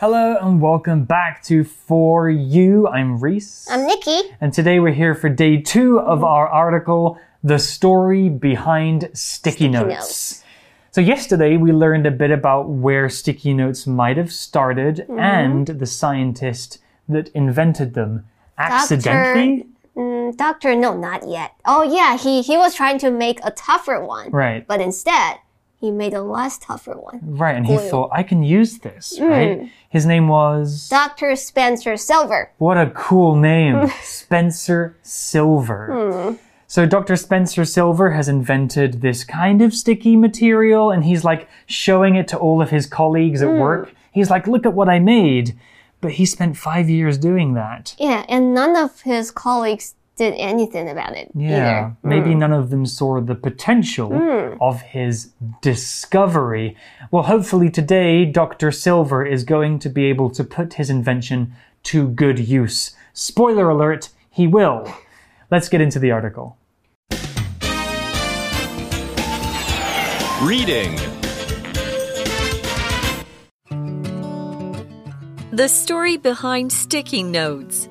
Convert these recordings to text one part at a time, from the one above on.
Hello and welcome back to For You. I'm Reese. I'm Nikki. And today we're here for day two of our article, The Story Behind Sticky, notes. Notes. So, yesterday we learned a bit about where sticky notes might have started and the scientist that invented them. Accidentally? Mm, doctor, no, not yet. Oh yeah, he he was trying to make a tougher one, Right. but instead he made a less tougher one. Right. And he thought, I can use this, mm. right? His name was. Doctor Spencer Silver. What a cool name. Spencer Silver. Mm. So Dr. Spencer Silver has invented this kind of sticky material and he's like showing it to all of his colleagues at mm. work. He's like, look at what I made. But he spent five years doing that. Yeah, and none of his colleagues did anything about it Yeah. either. Maybe hmm. none of them saw the potential hmm. of his discovery. Well, hopefully today, Dr. Silver is going to be able to put his invention to good use. Spoiler alert, he will. Let's get into the article. Reading. The story behind sticky notes.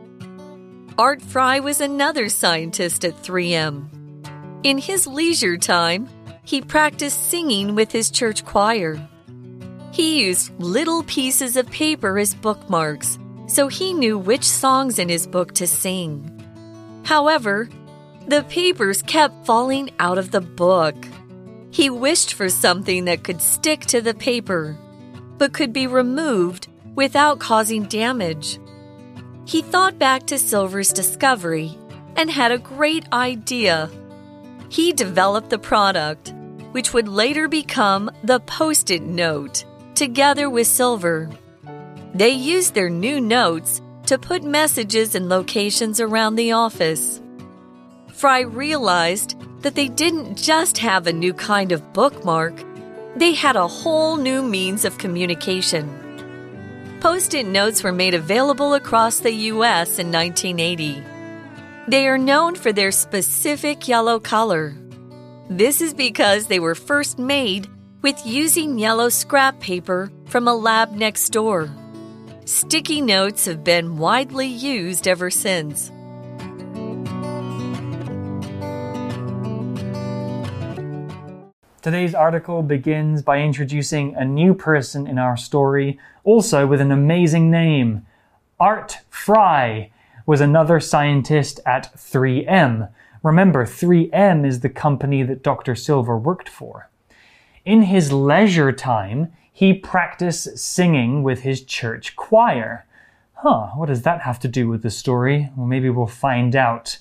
Art Fry was another scientist at 3M. In his leisure time, he practiced singing with his church choir. He used little pieces of paper as bookmarks, so he knew which songs in his book to sing. However, the papers kept falling out of the book. He wished for something that could stick to the paper, but could be removed without causing damage. He thought back to Silver's discovery and had a great idea. He developed the product, which would later become the Post it note, together with Silver. They used their new notes to put messages and locations around the office. Fry realized that they didn't just have a new kind of bookmark, they had a whole new means of communication. Post it notes were made available across the US in 1980. They are known for their specific yellow color. This is because they were first made with using yellow scrap paper from a lab next door. Sticky notes have been widely used ever since. Today's article begins by introducing a new person in our story, also with an amazing name. Art Fry was another scientist at 3M. Remember, 3M is the company that Dr. Silver worked for. In his leisure time, he practiced singing with his church choir. Huh, what does that have to do with the story? Well, maybe we'll find out.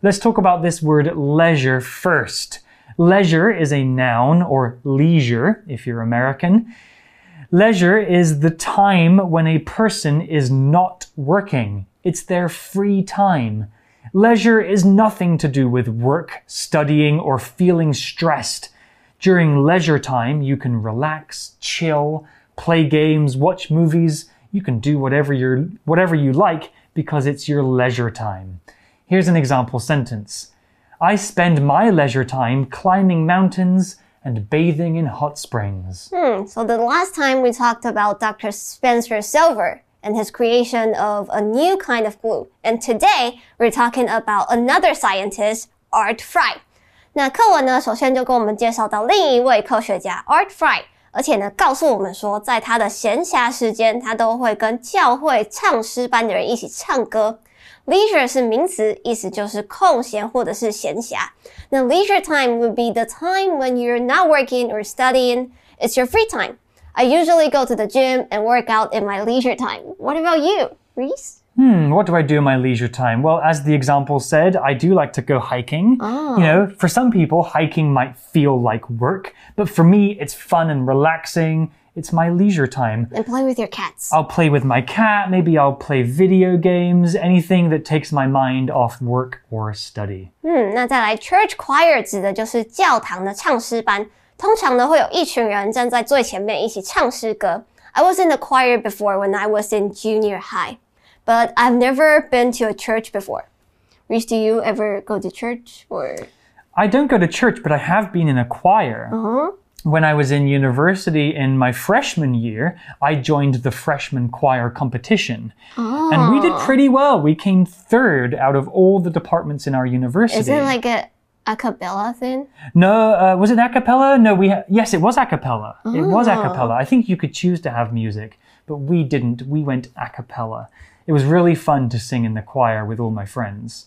Let's talk about this word leisure first. Leisure is a noun, or leisure if you're American. Leisure is the time when a person is not working. It's their free time. Leisure is nothing to do with work, studying, or feeling stressed. During leisure time, you can relax, chill, play games, watch movies. You can do whatever you whatever you like because it's your leisure time. Here's an example sentence. I spend my leisure time climbing mountains and bathing in hot springs. Hmm, so the last time we talked about Dr. Spencer Silver and his creation of a new kind of glue. And today we're talking about another scientist, Art Fry. 那课文呢，首先就跟我们介绍到另一位科学家 Art Fry，而且呢，告诉我们说，在他的闲暇时间，他都会跟教会唱诗班的人一起唱歌。 Leisure 是名词，意思就是空闲或者是闲暇。那 leisure time would be the time when you're not working or studying. It's your free time. I usually go to the gym and work out in my leisure time. What about you, Reese? Hmm, what do I do in my leisure time? Well, as the example said, I do like to go hiking. You know, for some people, hiking might feel like work, but for me, it's fun and relaxing. It's my leisure time. And play with your cats. I'll play with my cat, maybe I'll play video games, anything that takes my mind off work or study. 嗯，那再来，church choir 指的就是教堂的唱诗班。通常呢，会有一群人站在最前面一起唱诗歌。I was in the choir before when I was in junior high, but I've never been to a church before. Reese, do you ever go to church or? I don't go to church, but I have been in a choir. when I was in university in my freshman year, I joined the freshman choir competition. And we did pretty well. We came third out of all the departments in our university. Is it like a a cappella thing? No, uh, was it a cappella? No, we ha- yes, it was a cappella. It was a Oh. cappella. I think you could choose to have music, but we didn't. We went a cappella. It was really fun to sing in the choir with all my friends.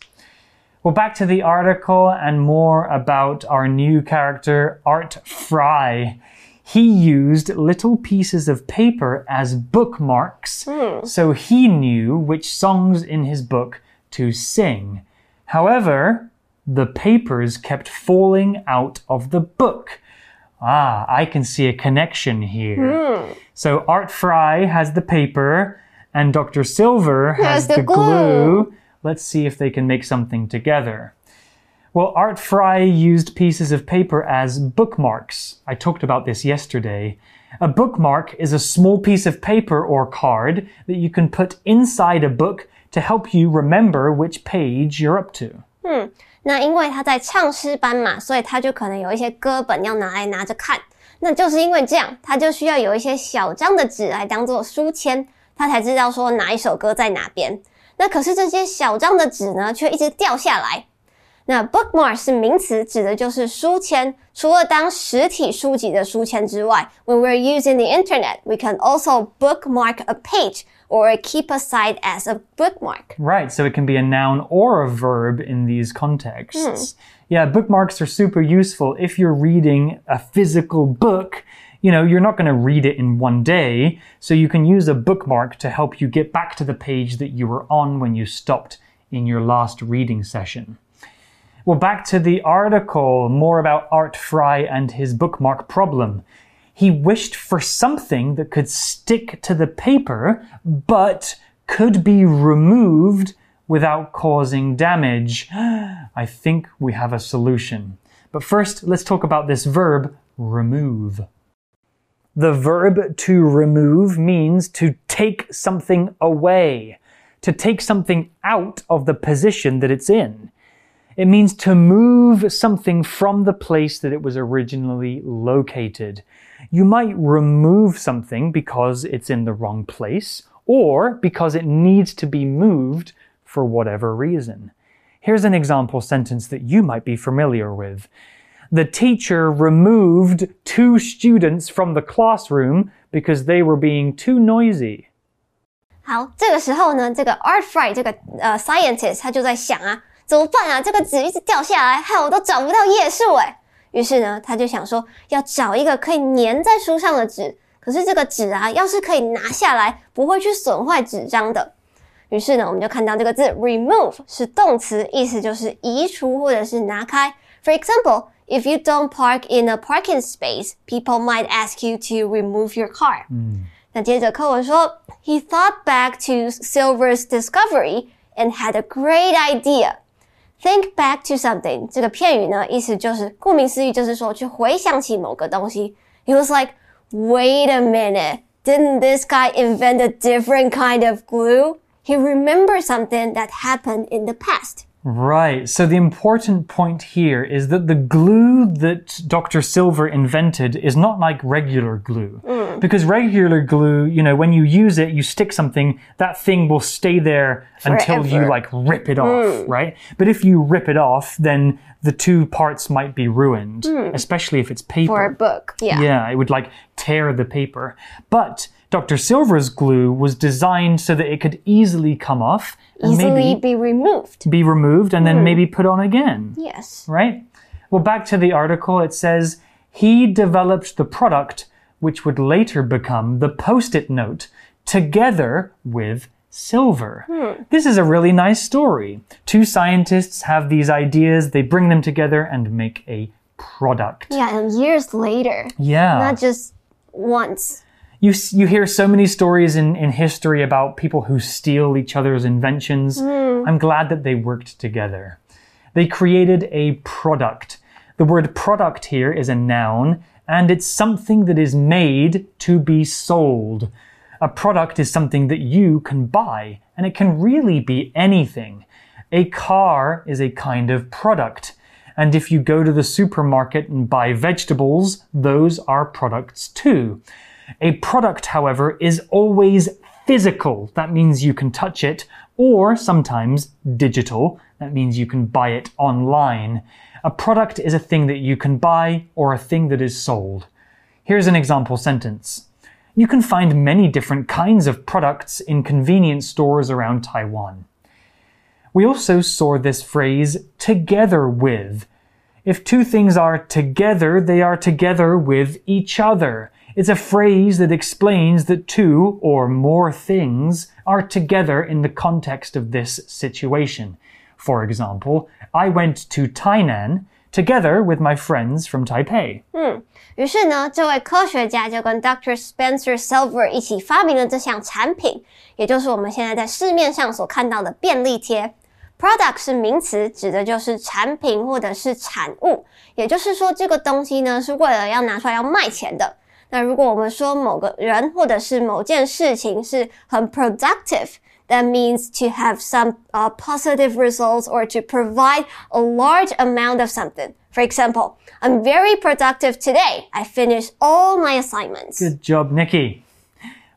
Well, back to the article and more about our new character, Art Fry. He used little pieces of paper as bookmarks, so he knew which songs in his book to sing. However, the papers kept falling out of the book. Ah, I can see a connection here. So Art Fry has the paper, and Dr. Silver has, Has the the glue. glue. Let's see if they can make something together. Well, Art Fry used pieces of paper as bookmarks. I talked about this yesterday. A bookmark is a small piece of paper or card that you can put inside a book to help you remember which page you're up to. 那因为他在唱诗班嘛，所以他就可能有一些歌本要拿来拿着看。那就是因为这样，他就需要有一些小张的纸来当做书签，他才知道说哪一首歌在哪边。 那可是这些小张的纸呢，却一直掉下来。那 bookmark 是名词，指的就是书签。除了当实体书籍的书签之外，when we're using the internet, we can also bookmark a page or keep aside as a bookmark. Right, so it can be a noun or a verb in these contexts. Yeah, bookmarks are super useful if you're reading a physical book. you know, you're not going to read it in one day, so you can use a bookmark to help you get back to the page that you were on when you stopped in your last reading session. Well, back to the article, more about Art Fry and his bookmark problem. He wished for something that could stick to the paper, but could be removed without causing damage. I think we have a solution. But first, let's talk about this verb, remove. The verb to remove means to take something away, to take something out of the position that it's in. It means to move something from the place that it was originally located. You might remove something because it's in the wrong place or because it needs to be moved for whatever reason. Here's an example sentence that you might be familiar with The teacher removed two students from the classroom because they were being too noisy. 好，这个时候呢，这个 Art Fry 这个呃 scientist 他就在想啊，怎么办啊？这个纸一直掉下来，害我都找不到页数哎。于是呢，他就想说要找一个可以粘在书上的纸。可是这个纸啊，要是可以拿下来，不会去损坏纸张的。于是呢，我们就看到这个字 remove 是动词，意思就是移除或者是拿开。For example, if you don't park in a parking space, people might ask you to remove your car. 那接着课文说，He thought back to Silver's discovery and had a great idea. Think back to something 这个片语呢，意思就是顾名思义，就是说去回想起某个东西。He was like, wait a minute, didn't this guy invent a different kind of glue? He remembered something that happened in the past. Right. So the important point here is that the glue that Dr. Silver invented is not like regular glue. Mm. Because regular glue, you know, when you use it, you stick something, that thing will stay there until you like rip it off, mm. right? But if you rip it off, then the two parts might be ruined, mm. especially if it's paper. For a book, yeah. Yeah, it would like tear the paper. But Dr. Silver's glue was designed so that it could easily come off and Easily maybe be removed. be removed and then hmm. maybe put on again, Yes. right? Well, back to the article, it says he developed the product which would later become the post it note together with silver. Hmm. This is a really nice story. Two scientists have these ideas, they bring them together and make a product. Yeah, and years later, Yeah. not just once. You you hear so many stories in, in history about people who steal each other's inventions. Hmm. I'm glad that they worked together. They created a product. The word product here is a noun, and it's something that is made to be sold. A product is something that you can buy, and it can really be anything. A car is a kind of product. And if you go to the supermarket and buy vegetables, those are products too. A product, however, is always physical. That means you can touch it, or sometimes digital. That means you can buy it online. A product is a thing that you can buy or a thing that is sold. Here's an example sentence. You can find many different kinds of products in convenience stores around Taiwan. We also saw this phrase together with. If two things are together, they are together with each other. It's a phrase that explains that two or more things are together in the context of this situation. For example, I went to Tainan together with my friends from Taipei. 嗯，于是呢，这位科学家就跟 Dr. Spencer Silver 一起发明了这项产品，也就是我们现在在市面上所看到的便利贴。Product 是名词，指的就是产品或者是产物，也就是说，这个东西呢是为了要拿出来要卖钱的。 那如果我们说某个人或者是某件事情是很 productive。that means to have some uh, positive results or to provide a large amount of something. For example, I'm very productive today. I finished all my assignments. Good job, Nikki.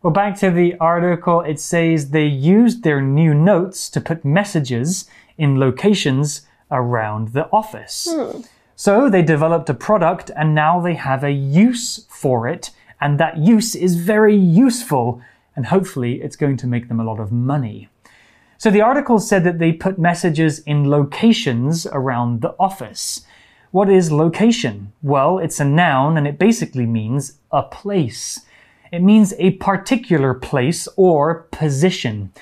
Well, back to the article, it says they used their new notes to put messages in locations around the office. Hmm. So they developed a product and now they have a use for it, and that use is very useful and hopefully it's going to make them a lot of money. So the article said that they put messages in locations around the office. What is location? Well, it's a noun and it basically means a place. It means a particular place or position.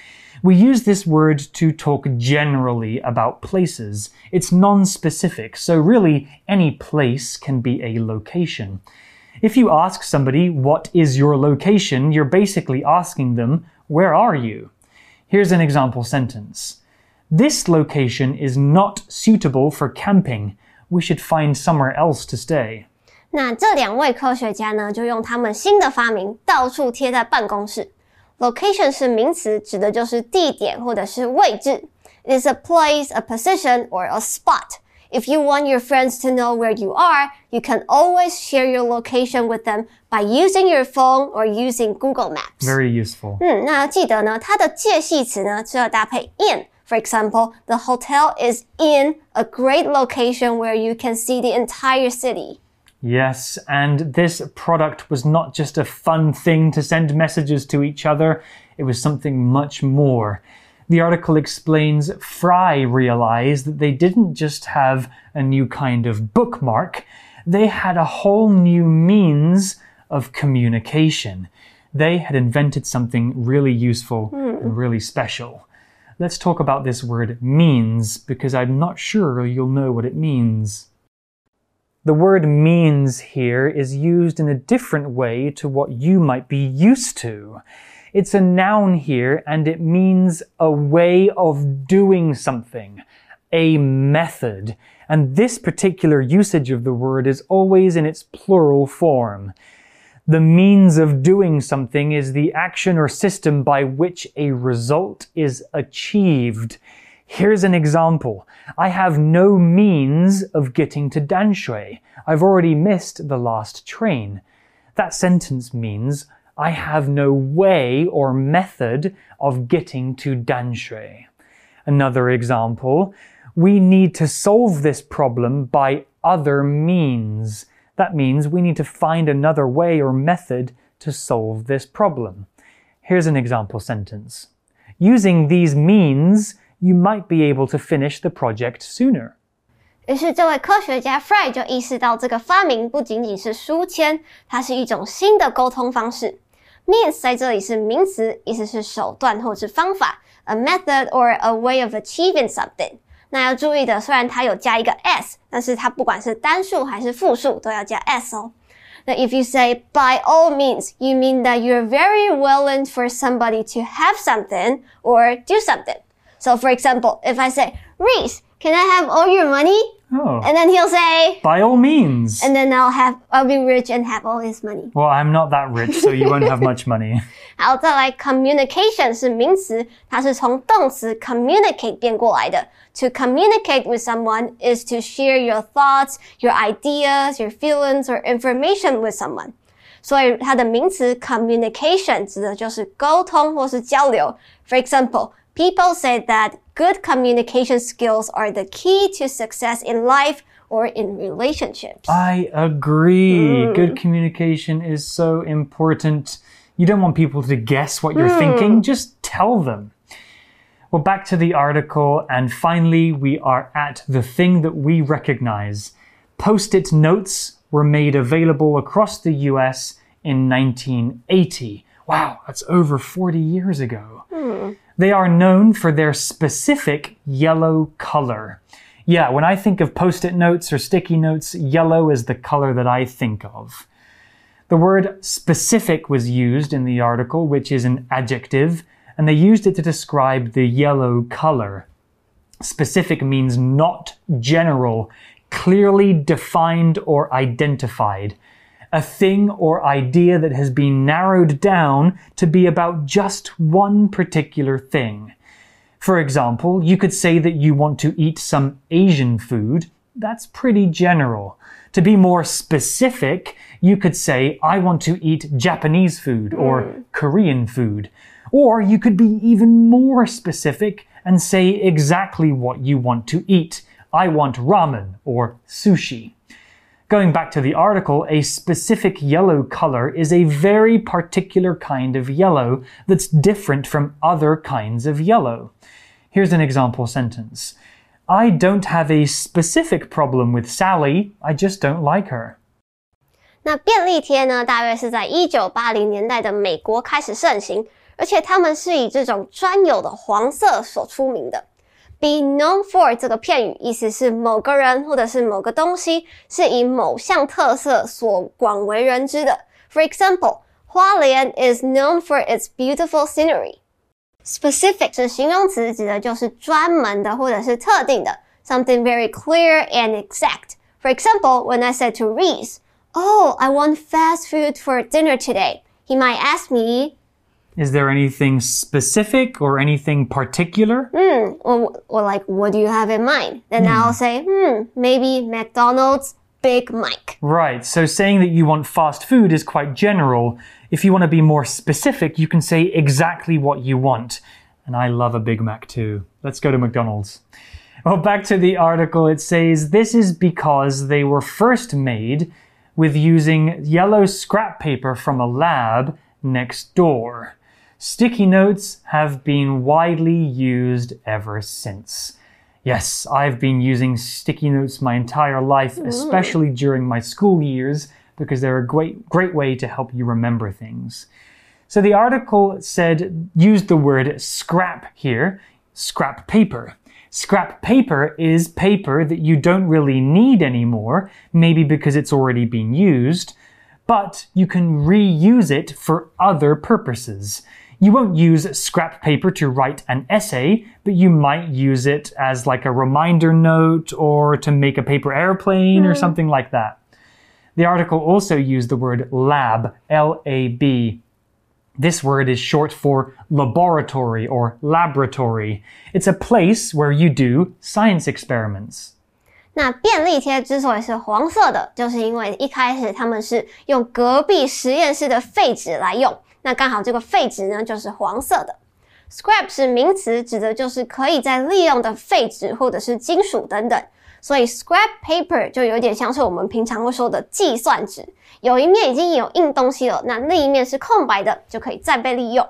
We use this word to talk generally about places. It's non-specific, so really any place can be a location. If you ask somebody, what is your location, you're basically asking them, where are you? Here's an example sentence. This location is not suitable for camping. We should find somewhere else to stay. 那这两位科学家呢，就用他们新的发明，到处贴在办公室。 Location 是名词，指的就是地点或者是位置。It is a place, a position, or a spot. If you want your friends to know where you are, you can always share your location with them by using your phone or using Google Maps. Very useful. 嗯，那要记得呢，它的介系词呢是要搭配 in。For example, the hotel is in a great location where you can see the entire city. Yes, and this product was not just a fun thing to send messages to each other, it was something much more. The article explains Fry realized that they didn't just have a new kind of bookmark, they had a whole new means of communication. They had invented something really useful hmm. and really special. Let's talk about this word means because I'm not sure you'll know what it means. The word means here is used in a different way to what you might be used to. It's a noun here and it means a way of doing something, a method. And this particular usage of the word is always in its plural form. The means of doing something is the action or system by which a result is achieved. Here's an example. I have no means of getting to Danshui. I've already missed the last train. That sentence means I have no way or method of getting to Danshui. Another example, we need to solve this problem by other means. That means we need to find another way or method to solve this problem. Here's an example sentence. Using these means, you might be able to finish the project sooner. 于是，这位科学家 Fry 就意识到，这个发明不仅仅是书签，它是一种新的沟通方式。Means 在这里是名词，意思是手段或是方法，a method or a way of achieving something。那要注意的，虽然它有加一个 s，但是它不管是单数还是复数都要加 s 哦。那 if you say by all means, you mean that you're very willing for somebody to have something or do something. So for example, if I say, Reese, can I have all your money? Oh. And then he'll say, By all means. and then I'll have, I'll be rich and have all his money. well, I'm not that rich, so you won't have much money. 好，再来 communication 是名词，它是从动词 communicate 变过来的。To communicate with someone is to share your thoughts, your ideas, your feelings, or information with someone. 所以它的名词 communication 指的就是沟通或是交流。For example, people say that good communication skills are the key to success in life or in relationships. I agree. Hmm. Good communication is so important. You don't want people to guess what you're hmm. thinking, just tell them. Well, back to the article, and finally, we are at the thing that we recognize. Post it notes were made available across the US in 1980. Wow, that's over 40 years ago. Hmm. They are known for their specific yellow color. Yeah, when I think of post it notes or sticky notes, yellow is the color that I think of. The word specific was used in the article, which is an adjective, and they used it to describe the yellow color. Specific means not general, clearly defined or identified. A thing or idea that has been narrowed down to be about just one particular thing. For example, you could say that you want to eat some Asian food. That's pretty general. To be more specific, you could say, I want to eat Japanese food or hmm. Korean food. Or you could be even more specific and say exactly what you want to eat. I want ramen or sushi. Going back to the article, a specific yellow color is a very particular kind of yellow that's different from other kinds of yellow. Here's an example sentence I don't have a specific problem with Sally, I just don't like her. 那便利贴呢，大约是在一九八零年代的美国开始盛行，而且他们是以这种专有的黄色所出名的。 Be known for 这个片语意思是某个人或者是某个东西是以某项特色所广为人知的。For example, 花莲 is known for its beautiful scenery. Specific 是形容词，指的就是专门的或者是特定的，something very clear and exact. For example, when I said to Reese, "Oh, I want fast food for dinner today," he might ask me, is there anything specific or anything particular? "Hmm," or, or like, "What do you have in mind?" Then I'll say, "Hmm, maybe McDonald's Big Mike." Right, so saying that you want fast food is quite general. If you want to be more specific, you can say exactly what you want. And I love a Big Mac too. Let's go to McDonald's. Well, back to the article, it says this is because they were first made with using yellow scrap paper from a lab next door. Sticky notes have been widely used ever since. Yes, I've been using sticky notes my entire life, hmm. especially during my school years, because they're a great, great way to help you remember things. So the article said, used the word scrap here, scrap paper. Scrap paper is paper that you don't really need anymore, maybe because it's already been used, but you can reuse it for other purposes. You won't use scrap paper to write an essay, but you might use it as like a reminder note or to make a paper airplane or something like that. The article also used the word lab, L A B. This word is short for laboratory or laboratory. It's a place where you do science experiments. 那便利贴之所以是黄色的，就是因为一开始他们是用隔壁实验室的废纸来用， 那刚好这个废纸呢就是黄色的。Scrap 是名词，指的就是可以再利用的废纸或者是金属等等。所以 scrap paper 就有点像是我们平常会说的计算纸，有一面已经有印东西了，那另一面是空白的，就可以再被利用。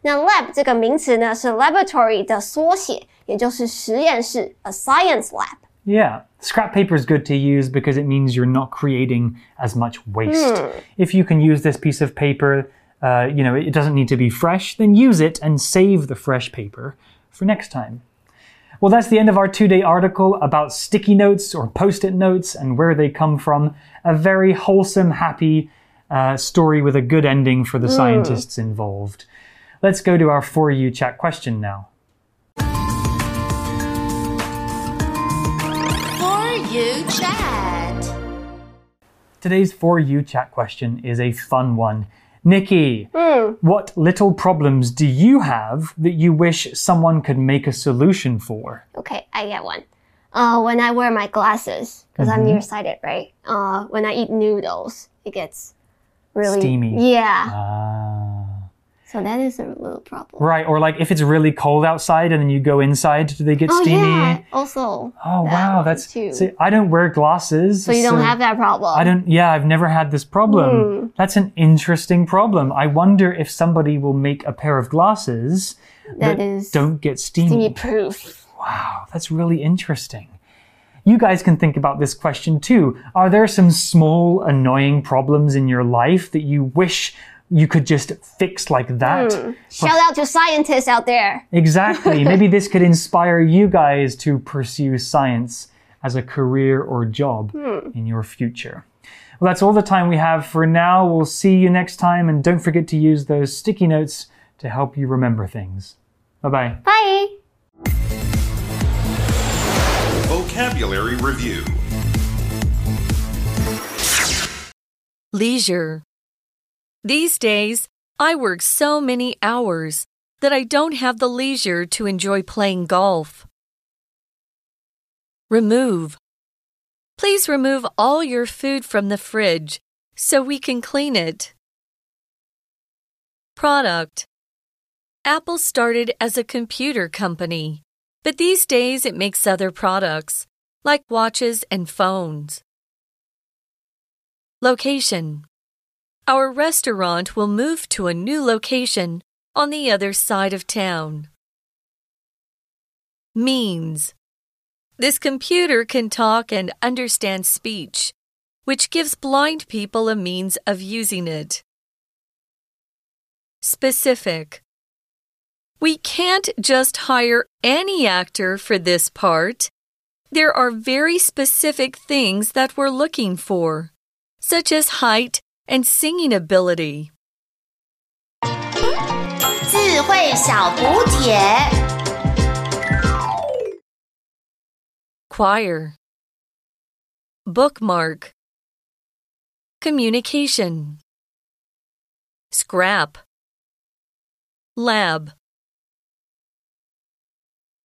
那 lab 这个名词呢是 laboratory 的缩写，也就是实验室，a science lab。 Yeah, scrap paper is good to use because it means you're not creating as much waste. If you can use this piece of paper, uh, you know, it doesn't need to be fresh, then use it and save the fresh paper for next time. Well, that's the end of our two day article about sticky notes or post it notes and where they come from. A very wholesome, happy uh, story with a good ending for the scientists involved. Let's go to our For You chat question now. For You chat. Today's For You chat question is a fun one. Nikki, what little problems do you have that you wish someone could make a solution for? Okay, I get one. Uh, when I wear my glasses, because I'm nearsighted, right? Uh, when I eat noodles, it gets really Steamy. Yeah. Ah. So that is a little problem. Right, or like if it's really cold outside and then you go inside, do they get Oh steamy? yeah. Also. Oh that wow, that's too. see, I don't wear glasses. so you don't have that problem. I don't yeah, I've never had this problem. Hmm. That's an interesting problem. I wonder if somebody will make a pair of glasses That is don't get steamy proof. Wow, that's really interesting. You guys can think about this question too. Are there some small, annoying problems in your life that you wish you could just fix like that? Hmm. Shout out to scientists out there. Exactly. Maybe this could inspire you guys to pursue science as a career or job hmm. in your future. Well, that's all the time we have for now. We'll see you next time, and don't forget to use those sticky notes to help you remember things. Bye bye. Bye. Vocabulary Review Leisure. These days, I work so many hours that I don't have the leisure to enjoy playing golf. Remove. Please remove all your food from the fridge so we can clean it. Product. Apple started as a computer company, but these days it makes other products, like watches and phones. Location. Our restaurant will move to a new location on the other side of town. Means. This computer can talk and understand speech, which gives blind people a means of using it. Specific. We can't just hire any actor for this part. There are very specific things that we're looking for, such as height and singing ability. 智慧小补帖。 Choir. Bookmark. Communication. Scrap. Lab.